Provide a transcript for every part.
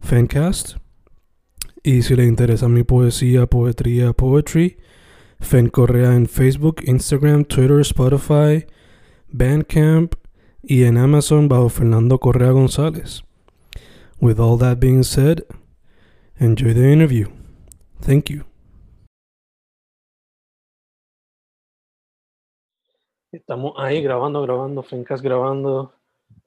Fencast. Y si le interesa mi poesía, poetría, poetry, Fen Correa en Facebook, Instagram, Twitter, Spotify, Bandcamp y en Amazon bajo Fernando Correa González. With all that being said, enjoy the interview. Thank you. Estamos ahí grabando, grabando, Fencast grabando.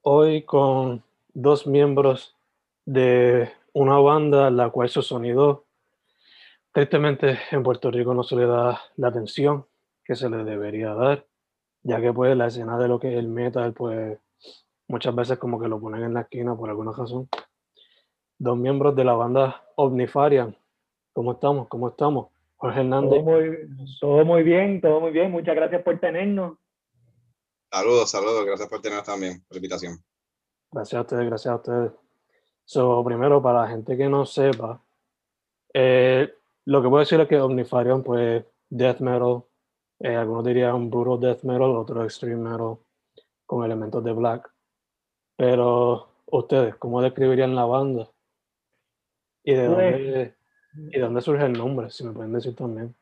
Hoy con dos miembros de una banda la cual su sonido tristemente en Puerto Rico no se le da la atención que se le debería dar, ya que pues la escena de lo que es el metal pues muchas veces como que lo ponen en la esquina por alguna razón. Dos miembros de la banda Omnifarian. ¿Cómo estamos? ¿Cómo estamos? Jorge Hernández. Todo muy, todo muy bien, todo muy bien. Muchas gracias por tenernos. Saludos, saludos. Gracias por tenernos también, por la invitación. Gracias a ustedes, gracias a ustedes. So, primero, para la gente que no sepa, eh, lo que puedo decir es que Omnifarian, pues, death metal, eh, algunos dirían brutal death metal, otros extreme metal, con elementos de black. Pero, ustedes, ¿cómo describirían la banda? ¿Y de, dónde, ¿Y dónde surge el nombre? Si me pueden decir también.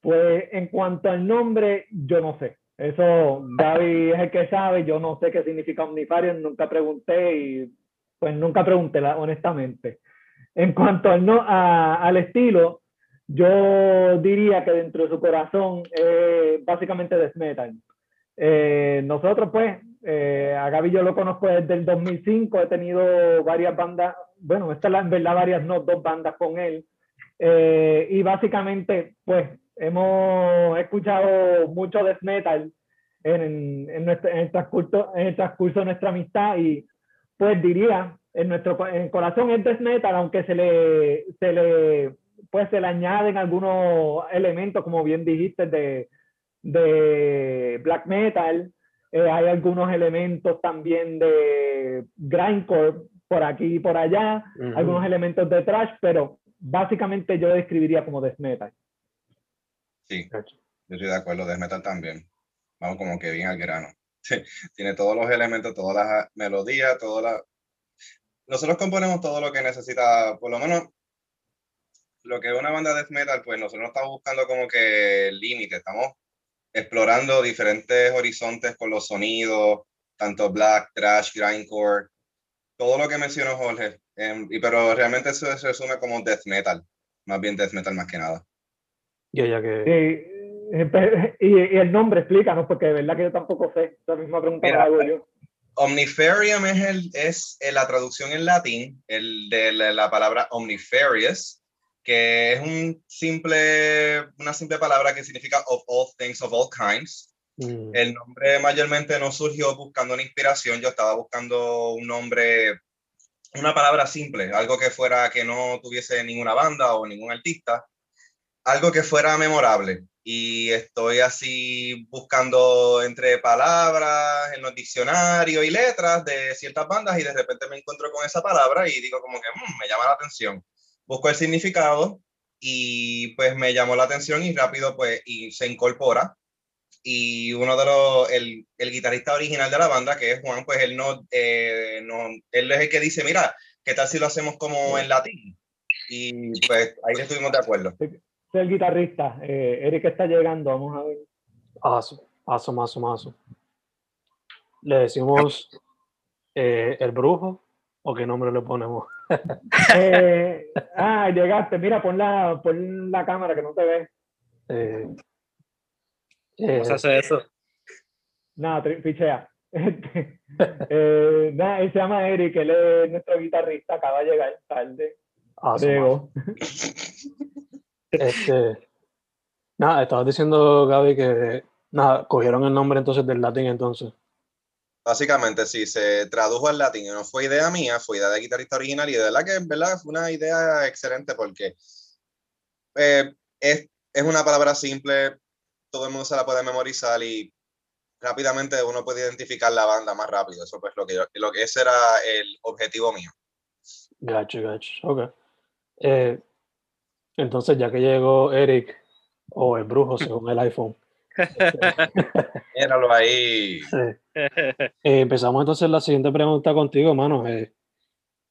Pues, en cuanto al nombre, yo no sé. Eso, Gaby es el que sabe, yo no sé qué significa Omnifarian, nunca pregunté y pues nunca pregunté, honestamente. En cuanto al, no, al estilo, yo diría que dentro de su corazón es básicamente death metal. Eh, nosotros, pues, eh, a Gaby yo lo conozco desde el 2005, he tenido varias bandas, bueno, esta es en verdad varias, no, dos bandas con él. Eh, y básicamente, pues, hemos escuchado mucho death metal en, en, nuestro, en, el transcurso, en el transcurso de nuestra amistad y pues diría, en nuestro corazón es death metal, aunque se le, se le, pues se le añaden algunos elementos, como bien dijiste, de, de black metal. Eh, hay algunos elementos también de grindcore por aquí y por allá, algunos elementos de trash, pero básicamente yo describiría como death metal. Sí, yo estoy de acuerdo, death metal también. Vamos como que bien al grano. tiene todos los elementos, todas las melodías, todas las... Nosotros componemos todo lo que necesita, por lo menos lo que es una banda de death metal, pues nosotros no estamos buscando como que límites, estamos explorando diferentes horizontes con los sonidos, tanto black, trash, grindcore, todo lo que mencionó Jorge, y, pero realmente eso se resume como death metal, más bien death metal más que nada. Ya, ya que... Sí y, el nombre, explícanos, porque de verdad que yo tampoco sé. La misma pregunta hago yo. Omniferium es, el, es la traducción en latín el de la, palabra omniferious, que es un simple, una simple palabra que significa of all things, of all kinds. Mm. El nombre mayormente no surgió buscando una inspiración, yo estaba buscando un nombre, una palabra simple, algo que fuera que no tuviese ninguna banda o ningún artista, algo que fuera memorable y estoy así buscando entre palabras en los diccionarios y letras de ciertas bandas y de repente me encuentro con esa palabra y digo como que mm, me llama la atención. Busco el significado y pues me llamó la atención y rápido pues y se incorpora. Y uno de los, el, el guitarrista original de la banda, que es Juan, pues él no, eh, no, él es el que dice, mira, ¿qué tal si lo hacemos como en latín? Y pues ahí estuvimos de acuerdo el guitarrista. Eh, Eric está llegando, vamos a ver. Aso, aso, maso, maso. ¿Le decimos eh, el brujo o qué nombre le ponemos? Eh, ah, llegaste. Mira, pon la, pon la cámara que no te ve. Eh, ¿Cómo se hace eso? Nada, eh, nada, él se llama Eric, él es nuestro guitarrista, acaba de llegar tarde. Este, nada, estabas diciendo, Gaby, que nada, cogieron el nombre entonces del latín entonces. Básicamente, sí, se tradujo al latín y no fue idea mía, fue idea de guitarrista original y de verdad que en verdad fue una idea excelente porque eh, es, es una palabra simple, todo el mundo se la puede memorizar y rápidamente uno puede identificar la banda más rápido. Eso pues lo que yo, lo que ese era el objetivo mío. Gacho, gacho, ok. Eh, entonces, ya que llegó Eric, o el brujo según el iPhone, Míralo ahí. eh, eh, empezamos entonces la siguiente pregunta contigo, mano. Eh,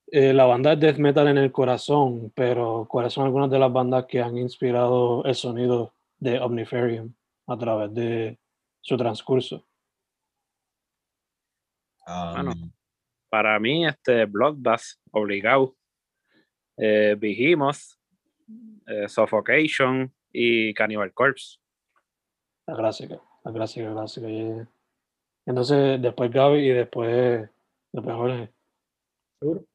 eh, la banda es death metal en el corazón, pero ¿cuáles son algunas de las bandas que han inspirado el sonido de Omniferium a través de su transcurso? Um, Bueno. Para mí, este Bloodbath, obligado. Eh, Behemoth, eh, Suffocation y Cannibal Corpse. La clásica, la clásica, la clásica. yeah. Entonces, después Gaby y después, después Jorge. Seguro.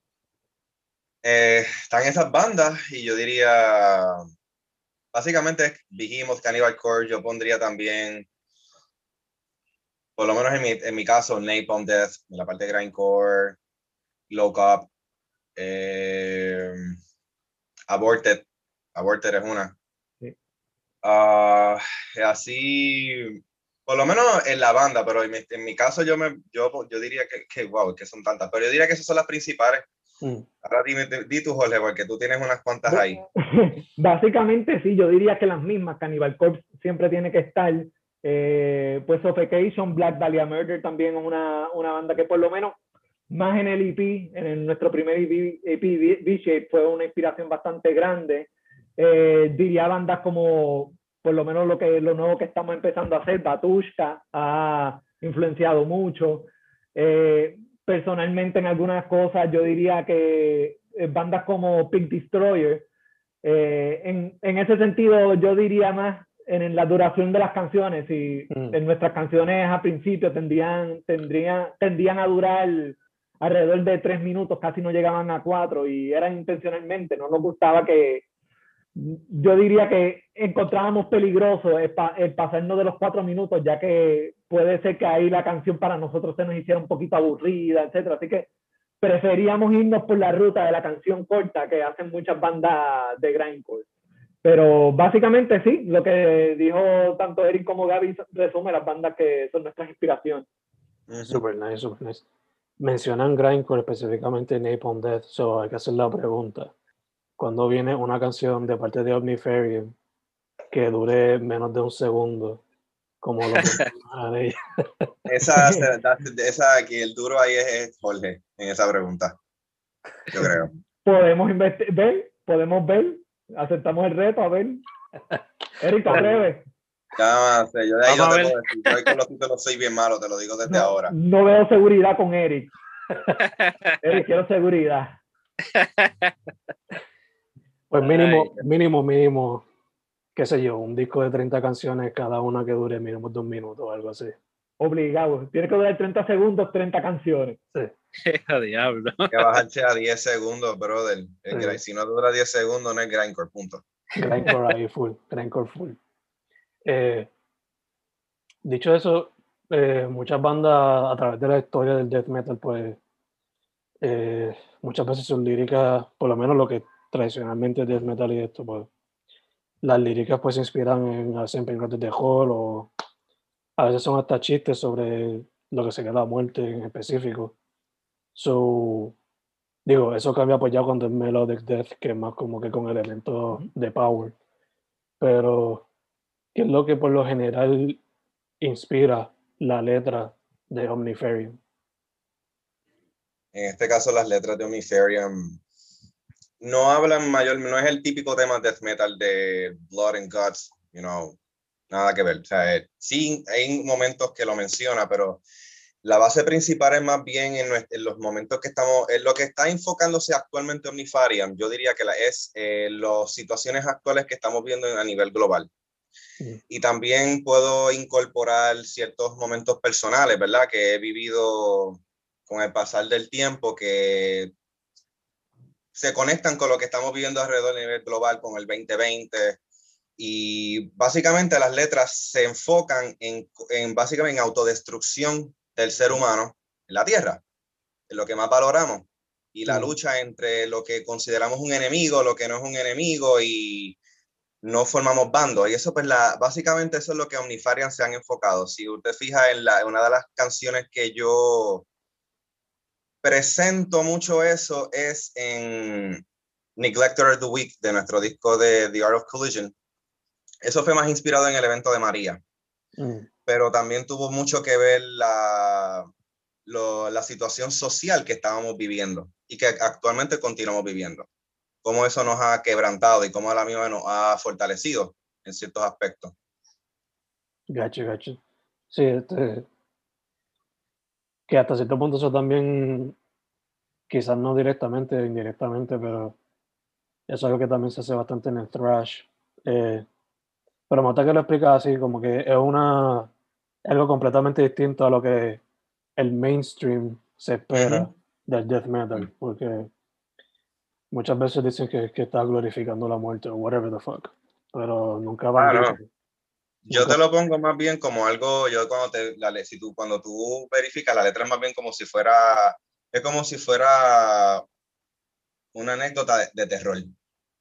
eh, están esas bandas y yo diría, básicamente Behemoth, Cannibal Corpse, yo pondría también, por lo menos en mi, en mi caso, Napalm Death, en la parte de grindcore, Low Up, eh, Aborted, Aborted es una. Sí. Ah, así, por lo menos en la banda, pero en mi, en mi caso yo, me, yo, yo diría que, que, wow, que son tantas, pero yo diría que esas son las principales. Mm, Ahora dime, di tú, Jorge, porque tú tienes unas cuantas ahí. Básicamente sí, yo diría que las mismas, Cannibal Corpse siempre tiene que estar. Eh, pues Suffocation, Black Dahlia Murder también es una, una banda que por lo menos más en el EP, en el- nuestro primer EP, EP V-Shape fue una inspiración bastante grande. Eh, diría bandas como, por lo menos lo, que, lo nuevo que estamos empezando a hacer, Batushka ha influenciado mucho. Eh, personalmente en algunas cosas yo diría que eh, bandas como Pink Destroyer, eh, en, en ese sentido yo diría más en, en la duración de las canciones y Mm. en nuestras canciones a principio tendrían, tendrían, tendían a durar alrededor de tres minutos, casi no llegaban a cuatro y eran intencionalmente, no nos gustaba que, yo diría que encontrábamos peligroso el, pa- el pasarnos de los cuatro minutos, ya que puede ser que ahí la canción para nosotros se nos hiciera un poquito aburrida, etcétera. Así que preferíamos irnos por la ruta de la canción corta que hacen muchas bandas de grindcore. Pero básicamente sí, lo que dijo tanto Eric como Gaby resume las bandas que son nuestras inspiraciones. Super nice, super nice. Mencionan Grindcore específicamente Napalm Death, so hay que hacer la pregunta. Cuando viene una canción de parte de Omniferium que dure menos de un segundo, como lo mencionan ella? Esa, esa, esa que el duro ahí es, es Jorge en esa pregunta. Yo creo. Podemos ver, podemos ver, aceptamos el reto, a ver. Eric, ¿te atreves? Ya, sé, yo de ahí Vamos no a te puedo decir. Yo ahí con los títulos soy bien malo, te lo digo desde No, ahora. no veo seguridad con Eric. Eric, quiero seguridad. Pues mínimo, Ay. mínimo, mínimo, qué sé yo, un disco de 30 canciones, cada una que dure mínimo dos minutos o algo así. Obligado. Tiene que durar 30 segundos, 30 canciones. ¡A diablo! Que bajarse a 10 segundos, brother. El Sí. grind- Si no dura 10 segundos, no es grindcore, punto. Grindcore ahí full, grindcore full. Eh, dicho eso, eh, muchas bandas a través de la historia del death metal, pues eh, muchas veces sus líricas, por lo menos lo que tradicionalmente death metal y esto, pues las líricas pues se inspiran en en películas de terror o a veces son hasta chistes sobre lo que sería la muerte en específico. So, digo, eso cambia pues ya cuando es melodic death, que es más como que con elementos de power. Pero, ¿qué es lo que por lo general inspira la letra de Omniferium? En este caso, las letras de Omniferium no hablan mayor, no es el típico tema death metal de Blood and Guts, you know, nada que ver. O sea, eh, sí hay momentos que lo menciona, pero La base principal es más bien en, los momentos que estamos, en lo que está enfocándose actualmente Omnifarium, yo diría que la, es eh, las situaciones actuales que estamos viendo a nivel global. Y también puedo incorporar ciertos momentos personales, ¿verdad? Que he vivido con el pasar del tiempo que se conectan con lo que estamos viviendo alrededor a nivel global con el 2020. Y básicamente las letras se enfocan en, en básicamente en autodestrucción del ser humano en la Tierra, en lo que más valoramos. Y la lucha entre lo que consideramos un enemigo, lo que no es un enemigo y no formamos bandos. Y eso, pues, la, básicamente eso es lo que Omnifarian se han enfocado. Si usted fija en la, una de las canciones que yo presento mucho eso es en Neglector of the Week de nuestro disco de The Art of Collision. Eso fue más inspirado en el evento de María. Mm. Pero también tuvo mucho que ver la, la situación social que estábamos viviendo y que actualmente continuamos viviendo. Cómo eso nos ha quebrantado y cómo a la misma nos ha fortalecido en ciertos aspectos. Gacho, gacho. Sí, este, que hasta cierto punto eso también, quizás no directamente, indirectamente, pero eso es algo que también se hace bastante en el thrash. Eh, pero me que lo explicas así, como que es una algo completamente distinto a lo que el mainstream se espera del death metal, porque muchas veces dicen que, que está glorificando la muerte o whatever the fuck, pero nunca va a yo te lo pongo más bien como algo, yo cuando te, la, si tú, cuando tú verificas la letra es más bien como si fuera, es como si fuera una anécdota de, terror.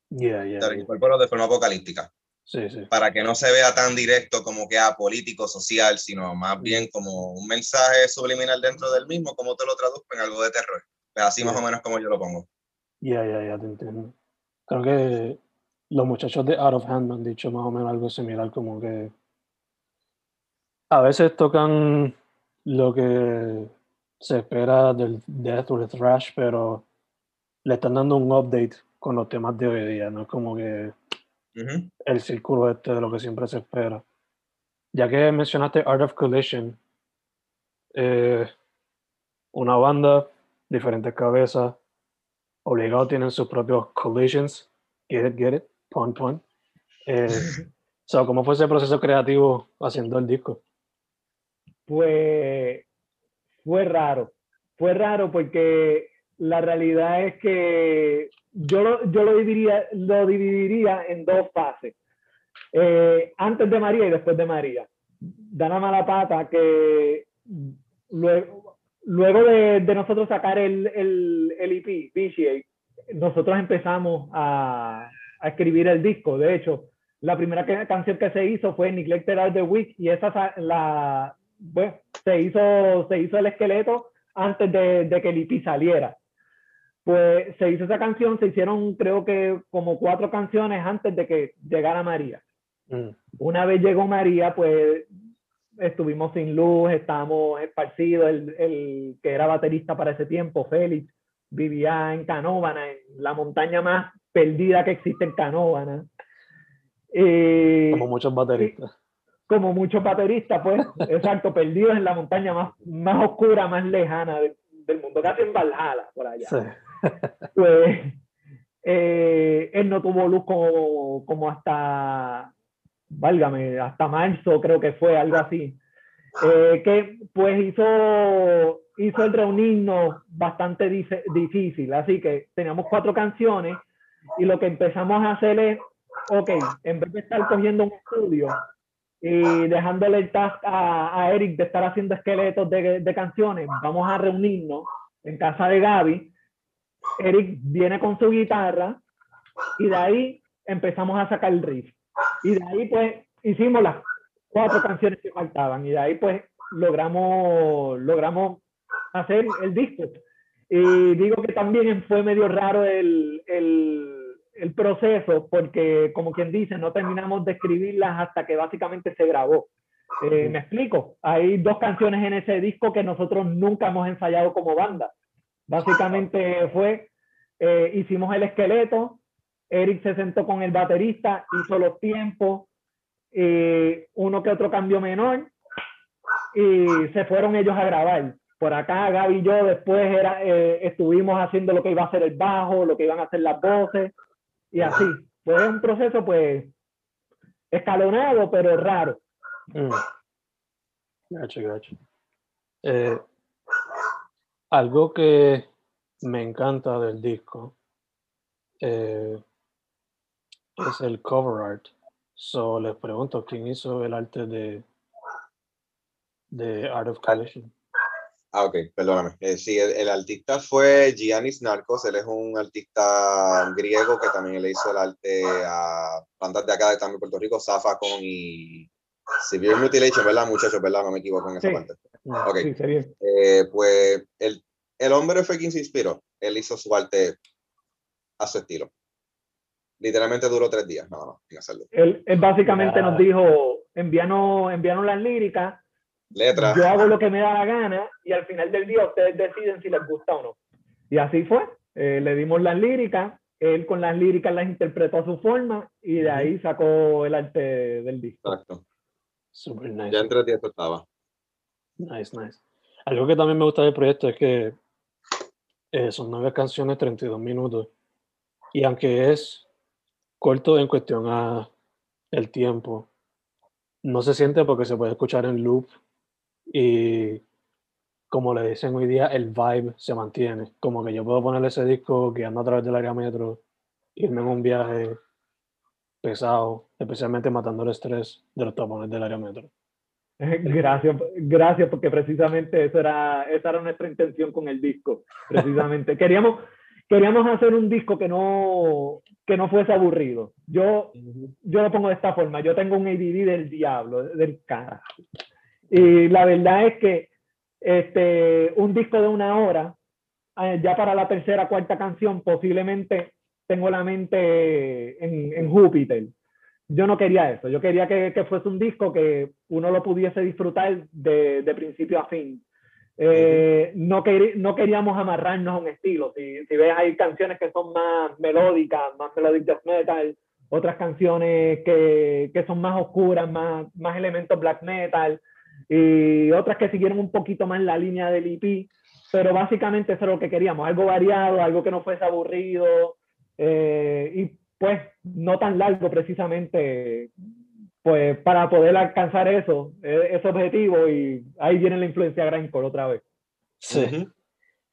Yeah, yeah, de forma apocalíptica. Sí, sí. Para que no se vea tan directo como que a político, social, sino más bien como un mensaje subliminal dentro del mismo, como te lo traduzco en algo de terror. Pues así más o menos como yo lo pongo. Ya, ya, ya, te entiendo. Creo que los muchachos de Out of Hand me han dicho más o menos algo similar, como que a veces tocan lo que se espera del Death or Thrash, pero le están dando un update con los temas de hoy día, ¿no? Como que el círculo este de lo que siempre se espera. Ya que mencionaste Art of Collision, eh, una banda, diferentes cabezas, obligado tienen sus propios collisions, get it, get it pon, pon. Eh, ¿Cómo fue ese proceso creativo haciendo el disco? Pues fue raro. Fue raro porque la realidad es que yo lo, yo lo, dividiría, lo dividiría en dos fases. Eh, antes de María y después de María. Dana Malapata, que luego, luego de, de, nosotros sacar el, el, el EP, Viciate, nosotros empezamos a, a escribir el disco. De hecho, la primera canción que se hizo fue Neglected Art the Week y esa la, bueno, se hizo, se hizo el esqueleto antes de, de que el EP saliera. Pues se hizo esa canción, se hicieron creo que como cuatro canciones antes de que llegara María. Mm. Una vez llegó María, pues estuvimos sin luz, estábamos esparcidos, el, el, que era baterista para ese tiempo, Félix, vivía en Canóvana, en la montaña más perdida que existe en Canóvana. Eh, como muchos bateristas. Como muchos bateristas, pues, exacto, perdidos en la montaña más, más oscura, más lejana del mundo, casi en Valhalla, por allá. pues, eh, él no tuvo luz como, como hasta, válgame, hasta marzo creo que fue, algo así. Eh, que pues hizo hizo el reunirnos bastante difícil. Así que teníamos cuatro canciones y lo que empezamos a hacer es, ok, en vez de estar cogiendo un estudio y dejándole el task a, a Eric de estar haciendo esqueletos de, de, canciones, vamos a reunirnos en casa de Gaby. Eric viene con su guitarra y de ahí empezamos a sacar el riff. Y de ahí pues hicimos las cuatro canciones que faltaban y de ahí pues logramos, logramos hacer el disco. Y digo que también fue medio raro el, el, el, proceso, porque como quien dice, no terminamos de escribirlas hasta que básicamente se grabó. Eh, me explico, hay dos canciones en ese disco que nosotros nunca hemos ensayado como banda. Básicamente fue, eh, hicimos el esqueleto, Eric se sentó con el baterista, hizo los tiempos, eh, uno que otro cambio menor, y se fueron ellos a grabar. Por acá Gaby y yo después era, eh, estuvimos haciendo lo que iba a ser el bajo, lo que iban a hacer las voces y así. Fue un proceso pues escalonado pero raro. Mm. Gacho, gacho. Eh, algo que me encanta del disco eh, es el cover art. So les pregunto, ¿quién hizo el arte de, de Art of Collision? Ah, ok, perdóname. Eh, sí, el, el artista fue Giannis Narcos, él es un artista griego que también le hizo el arte a bandas de acá de también Puerto Rico, Zafacon y Severe Mutilation, ¿verdad, muchachos? ¿Verdad? No me equivoco en esa Sí. parte. Ok, Sí, eh, pues el, el hombre fue quien se inspiró. Él hizo su arte a su estilo. Literalmente duró tres días, nada más, sin hacerlo. Él, él básicamente Ya. nos dijo, envíanos, envíanos las líricas, Letras. yo hago lo que me da la gana y al final del día ustedes deciden si les gusta o no. Y así fue. Eh, le dimos las líricas, él con las líricas las interpretó a su forma y de ahí sacó el arte del disco. Exacto. Super nice. Ya en tres días esto estaba. Nice, nice. Algo que también me gusta del proyecto es que eh, son nueve canciones, 32 minutos. Y aunque es corto en cuestión a el tiempo, no se siente porque se puede escuchar en loop y como le dicen hoy día, el vibe se mantiene. Como que yo puedo ponerle ese disco guiando a través del área metro, irme en un viaje pesado, especialmente matando el estrés de los tapones del área metro. Gracias, gracias, porque precisamente eso era, esa era nuestra intención con el disco. Precisamente. queríamos, queríamos hacer un disco que no, que no fuese aburrido. Yo, yo lo pongo de esta forma. Yo tengo un ADD del diablo, del carajo. Y la verdad es que este, un disco de una hora, eh, ya para la tercera, cuarta canción, posiblemente tengo la mente en, en Júpiter yo no quería eso, yo quería que, que, fuese un disco que uno lo pudiese disfrutar de, de principio a fin. Eh, no, quer, no queríamos amarrarnos a un estilo. Si, si, ves, hay canciones que son más melódicas, más melodic death metal, otras canciones que, que son más oscuras, más, más elementos black metal, y otras que siguieron un poquito más la línea del EP, pero básicamente eso es lo que queríamos, algo variado, algo que no fuese aburrido, eh, y pues no tan largo precisamente, pues para poder alcanzar eso, ese objetivo y ahí viene la influencia Grindcore otra vez. Sí, uh -huh.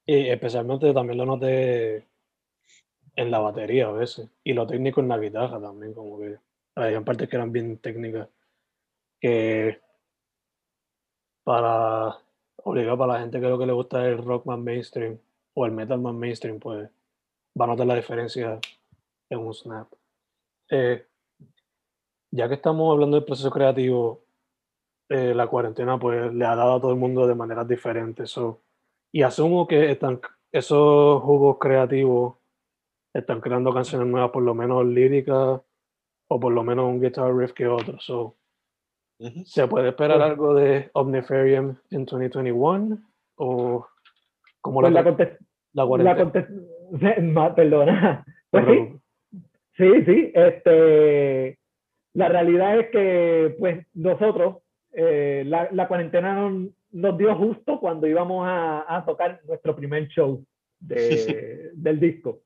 y especialmente también lo noté en la batería a veces y lo técnico en la guitarra también, como que había partes que eran bien técnicas que para obligar para la gente que lo que le gusta el rock más mainstream o el metal más mainstream, pues va a notar la diferencia en un snap. Eh, ya que estamos hablando del proceso creativo, eh, la cuarentena pues le ha dado a todo el mundo de maneras diferentes. So, y asumo que están, esos jugos creativos están creando canciones nuevas, por lo menos líricas, o por lo menos un guitar riff que otro. So, uh -huh. ¿Se puede esperar algo de Omniferium en 2021? ¿O cómo pues la, la, la perdona. Pues sí, sí, sí. Este, la realidad es que pues nosotros, eh, la, la, cuarentena nos, nos, dio justo cuando íbamos a, a tocar nuestro primer show de, del disco.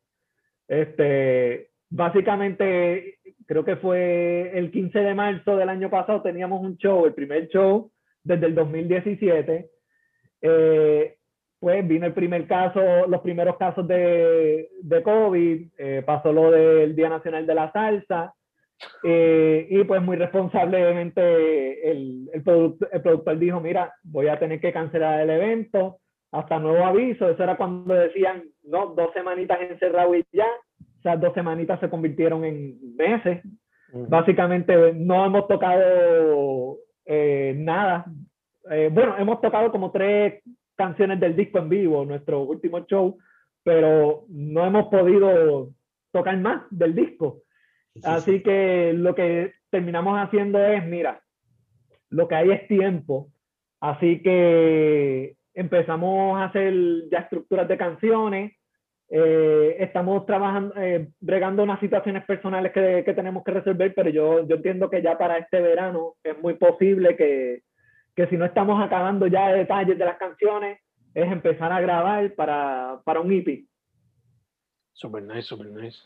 Este, básicamente, creo que fue el 15 de marzo del año pasado, teníamos un show, el primer show desde el 2017. Eh, pues vino el primer caso, los primeros casos de, de COVID, eh, pasó lo del Día Nacional de la Salsa, eh, y pues muy responsablemente el, el, product, el, productor dijo, mira, voy a tener que cancelar el evento hasta nuevo aviso. Eso era cuando decían, no, dos semanitas encerrado y ya. Sea, dos semanitas se convirtieron en meses. Uh -huh. Básicamente no hemos tocado eh, nada. Eh, bueno, hemos tocado como tres canciones del disco en vivo, nuestro último show, pero no hemos podido tocar más del disco. Así que lo que terminamos haciendo es, mira, lo que hay es tiempo, así que empezamos a hacer ya estructuras de canciones, eh, estamos trabajando, eh, bregando unas situaciones personales que, tenemos que resolver, pero yo, yo entiendo que ya para este verano es muy posible que, que si no estamos acabando ya detalles de las canciones, es empezar a grabar para, para un EP. Super nice, super nice.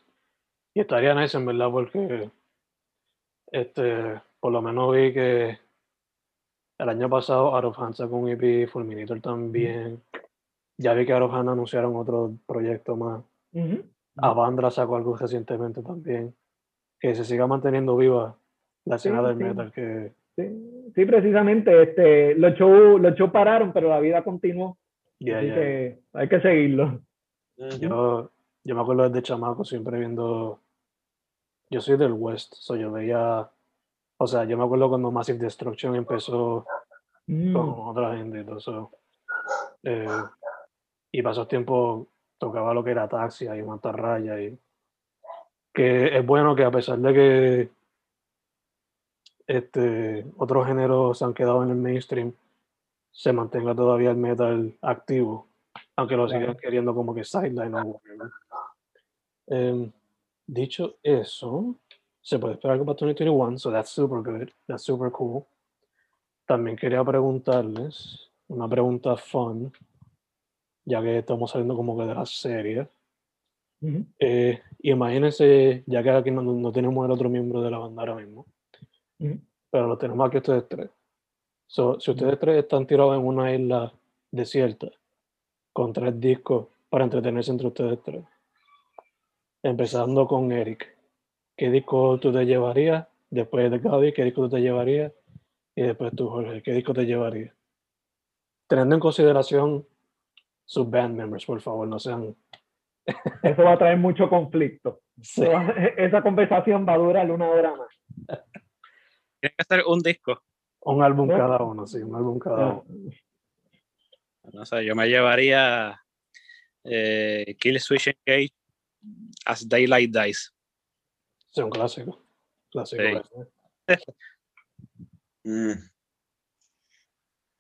Y estaría nice en verdad porque este, por lo menos vi que el año pasado Out of Hand sacó un EP, Fulminator también. Ya vi que Hand anunciaron otro proyecto más. Ujú. Avandra sacó algo recientemente también. Que se siga manteniendo viva la escena Sí, del sí. metal. Que Sí, sí, precisamente, este, los shows los shows pararon, pero la vida continuó. ya, así ya. que hay que seguirlo. Yo, yo me acuerdo desde chamaco siempre viendo. Yo soy del West, so yo veía. O sea, yo me acuerdo cuando Massive Destruction empezó Mm. con otra gente y todo eso. Eh, y pasó tiempo, tocaba lo que era taxi y mantarraya. Y que es bueno que a pesar de que este, otros géneros se han quedado en el mainstream, se mantenga todavía el metal activo, aunque lo sigan queriendo como que sideline o whatever. Em, dicho eso, se puede esperar algo para 2021, so that's super good, that's super cool. También quería preguntarles una pregunta fun, ya que estamos saliendo como que de la serie. Ujú. Eh, imagínense, ya que aquí no, no tenemos el otro miembro de la banda ahora mismo, Ujú. pero lo tenemos aquí ustedes tres. So, si ustedes tres están tirados en una isla desierta con tres discos para entretenerse entre ustedes tres, empezando con Eric, ¿qué disco tú te llevarías? Después de Gaby, ¿qué disco tú te llevarías? Y después tú, Jorge, ¿qué disco te llevarías? Teniendo en consideración sus band members, por favor, no sean... Eso va a traer mucho conflicto. Sí. Esa conversación va a durar una hora más. Tiene que ser un disco. Un álbum ¿Eh? cada uno, sí, un álbum cada uno. No sé, yo me llevaría eh, Kill Switch Engage As Daylight Dies. Sí, un clásico. Clásico. Sí. Mm.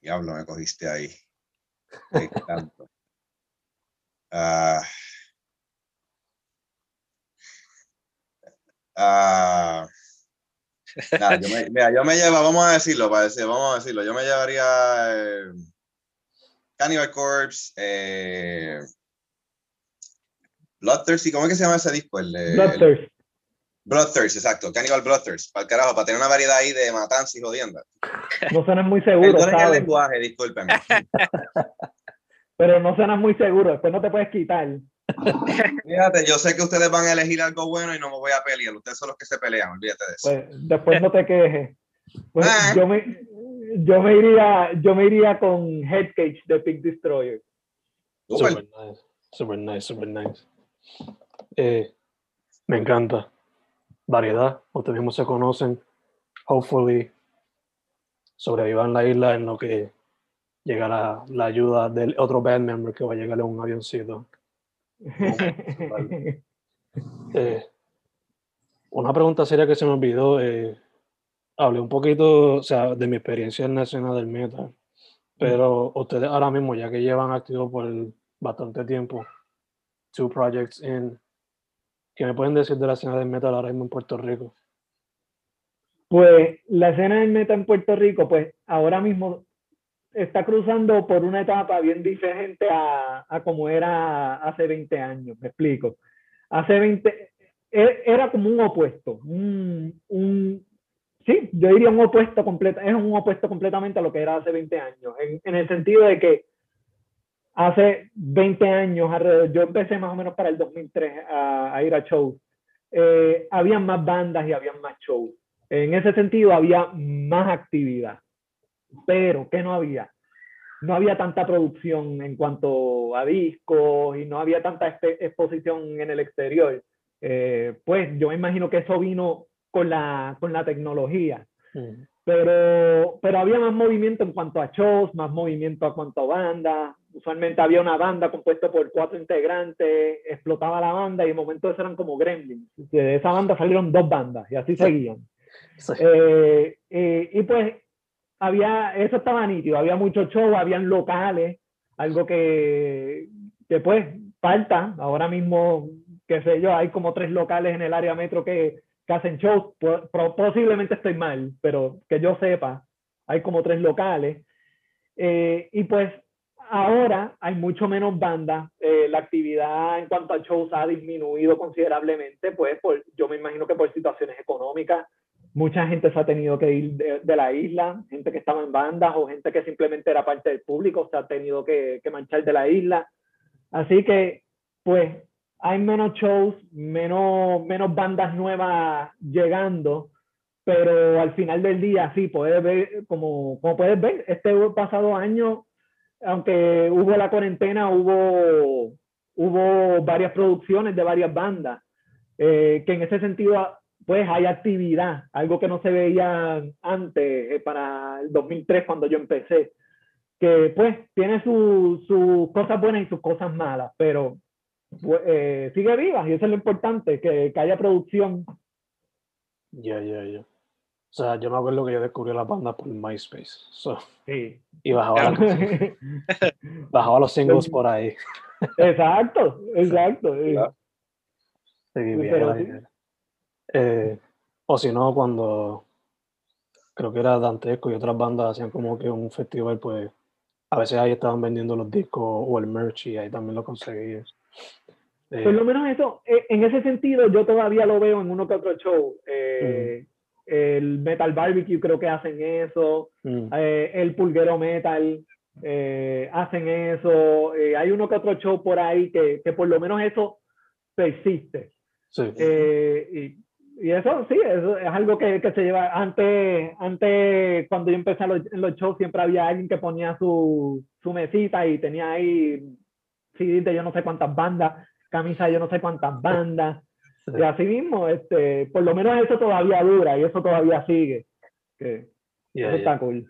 Diablo, me cogiste ahí. Tanto. Ah. Ah. Nada, yo me, mira, yo me llevo, vamos a decirlo, para decir, vamos a decirlo, yo me llevaría eh, Cannibal Corpse, eh, Bloodthirsty, ¿cómo es que se llama ese disco? El, Bloodthirst. Bloodthirst, exacto, Cannibal Bloodthirst, para el carajo, para tener una variedad ahí de matanza y jodienda. No suenas muy seguro, Perdonen el lenguaje, discúlpenme. Pero no suenas muy seguro, después no te puedes quitar. Fíjate, yo sé que ustedes van a elegir algo bueno y no me voy a pelear. Ustedes son los que se pelean, olvídate de eso. Pues después no te quejes. Pues, Ah. yo, me, yo, me iría, yo me iría con Headcage de Pink Destroyer. Super nice. Super nice, super nice. Eh, me encanta. Variedad. Ustedes mismos se conocen. Hopefully sobrevivan la isla en lo que llega la, ayuda del otro band member que va a llegar en un avioncito. Eh, una pregunta seria que se me olvidó. eh, hablé un poquito, o sea, de mi experiencia en la escena del metal. Pero ustedes ahora mismo, ya que llevan activo por bastante tiempo, two projects in, ¿qué me pueden decir de la escena del metal ahora mismo en Puerto Rico? Pues la escena del meta en Puerto Rico, pues ahora mismo está cruzando por una etapa bien diferente a, a como era hace 20 años, me explico. Hace 20, e- era como un opuesto, un, un- sí, yo diría un opuesto completo, es un opuesto completamente a lo que era hace 20 años, en, en el sentido de que hace 20 años, yo empecé más o menos para el 2003 a, a ir a shows, eh, habían más bandas y habían más shows. En ese sentido había más actividad, pero ¿qué no había? No había tanta producción en cuanto a discos y no había tanta exposición en el exterior. Eh, pues yo me imagino que eso vino con la, con la tecnología, Mm, pero, pero había más movimiento en cuanto a shows, más movimiento en cuanto a bandas. Usualmente había una banda compuesta por cuatro integrantes, explotaba la banda y de momento eran como gremlins. De esa banda salieron dos bandas y así seguían. sí. Eh, eh, y pues había, eso estaba nítido, había muchos shows, habían locales, algo que, que pues falta. Ahora mismo, qué sé yo, hay como tres locales en el área metro que, que hacen shows. Posiblemente estoy mal, pero que yo sepa, hay como tres locales. Eh, y pues ahora hay mucho menos bandas, eh, la actividad en cuanto a shows ha disminuido considerablemente, pues por, yo me imagino que por situaciones económicas, mucha gente se ha tenido que ir de, la isla, gente que estaba en bandas o gente que simplemente era parte del público se ha tenido que, manchar de la isla. Así que, pues, hay menos shows, menos, menos bandas nuevas llegando, pero al final del día, sí, puedes ver, como, como puedes ver, este pasado año, aunque hubo la cuarentena, hubo, hubo varias producciones de varias bandas, eh, que en ese sentido, pues hay actividad, algo que no se veía antes, eh, para el 2003 cuando yo empecé, que pues tiene sus cosas buenas y sus cosas malas, pero pues, eh, sigue viva y eso es lo importante, que, que haya producción. Ya, ya, ya. O sea, yo me acuerdo que yo descubrí la banda por MySpace. sí. Y bajaba, bajaba los singles por ahí. Exacto, exacto. Eh, o si no, cuando creo que era Dantesco y otras bandas hacían como que un festival, pues a veces ahí estaban vendiendo los discos o el merch y ahí también lo conseguí. Eh, Por lo menos eso, eh, en ese sentido, yo todavía lo veo en uno que otro show. Eh, el Metal Barbecue creo que hacen eso. Mm. el Pulguero Metal hacen eso. hay uno que otro show por ahí que, que por lo menos eso persiste. Sí. Y, y, eso sí, eso es algo que, que, se lleva. Antes, antes, cuando yo empecé en los shows, siempre había alguien que ponía su, su mesita y tenía ahí CD de yo no sé cuántas bandas camisa yo no sé cuántas bandas. Y así mismo, este, por lo menos eso todavía dura y eso todavía sigue. Que está cool.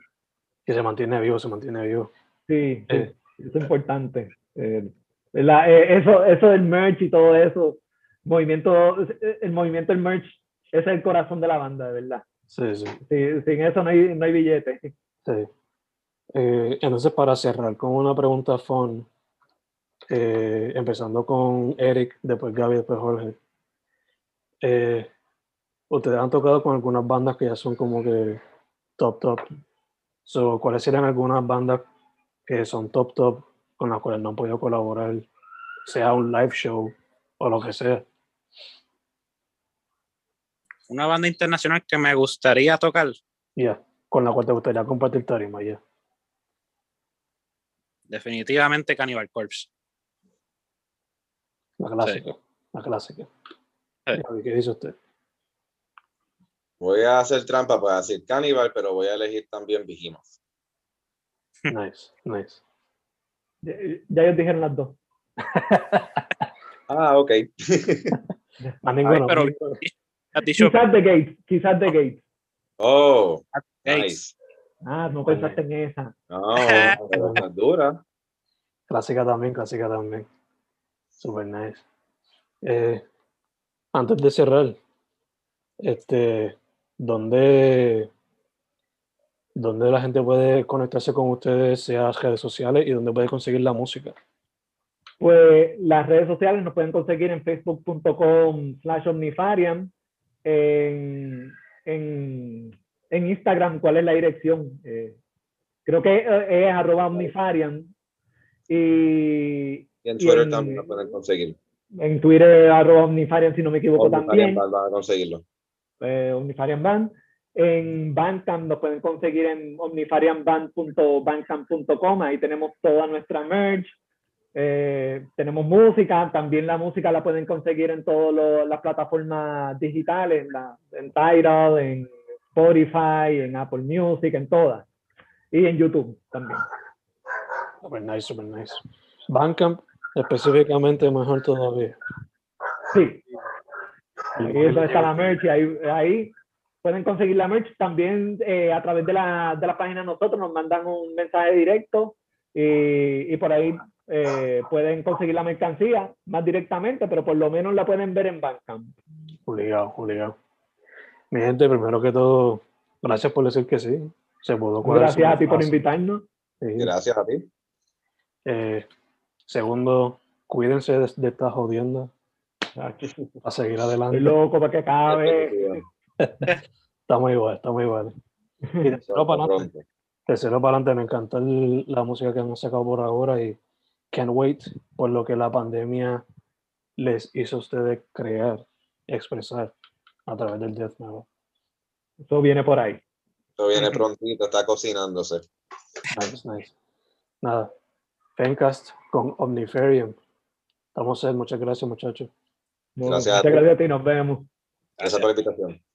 Que se mantiene vivo, se mantiene vivo. Sí, eh. eso es importante. Eh, eh, eso, eso del merch y todo eso, movimiento, el movimiento del merch es el corazón de la banda, de verdad. Sí, sí. sin eso no hay, no hay billete. Sí. entonces, para cerrar con una pregunta fun, eh, empezando con Eric, después Gaby, después Jorge. Eh, ustedes han tocado con algunas bandas que ya son como que top, top. So, ¿Cuáles serían algunas bandas que son top, top con las cuales no han podido colaborar, sea un live show o lo que sea? Una banda internacional que me gustaría tocar. Ya, con la cual te gustaría compartir tarima, ya. Definitivamente Cannibal Corpse. La clásica. La clásica. ¿Qué dice usted? Voy a hacer trampa para decir Cannibal, pero voy a elegir también Behemoth. Nice, nice. Ya, ellos dijeron las dos. ah, ok. A ninguno. pero, quizás de Gates, quizás de Gates. Oh, nice. Ah, no pensaste en esa. No, es dura. Clásica también, clásica también. Super nice. Eh, antes de cerrar, este, ¿dónde, ¿dónde la gente puede conectarse con ustedes, sea redes sociales, y dónde puede conseguir la música? Pues las redes sociales nos pueden conseguir en facebook.com slash omnifarian, en, en, en, Instagram, ¿cuál es la dirección? Eh, creo que es, arroba omnifarian. Y, y en Twitter también lo pueden conseguir. En Twitter, arroba Omnifarian, si no me equivoco también. Band, van a conseguirlo. Eh, Omnifarian Band. En Bandcamp nos pueden conseguir en omnifarianband.bandcamp.com. Ahí tenemos toda nuestra merch. Eh, tenemos música, también la música la pueden conseguir en todas las plataformas digitales, en, la, en Tidal, en Spotify, en Apple Music, en todas. Y en YouTube también. Super nice, super nice. Bandcamp Específicamente mejor todavía. Sí. Ahí está la merch y ahí, pueden conseguir la merch. También eh, a través de la, de la página nosotros nos mandan un mensaje directo y, y por ahí eh, pueden conseguir la mercancía más directamente, pero por lo menos la pueden ver en Bandcamp. Obligado, obligado. Mi gente, primero que todo, gracias por decir que sí. Se pudo Gracias a ti por invitarnos. Gracias a ti. Eh, Segundo, cuídense de, esta jodienda. A seguir adelante. loco para que acabe. está muy bueno, está muy bueno. Y tercero para adelante, tercero para adelante, me encanta el- la música que han sacado por ahora y can't wait por lo que la pandemia les hizo a ustedes crear, expresar a través del death metal. Eso viene por ahí. Esto viene prontito, está cocinándose. Nice, nice. Nada. Fencast con Omniferium. Estamos set. Muchas gracias, muchachos. Bueno, Gracias a Muchas ti. gracias a ti, nos vemos. Gracias por la invitación.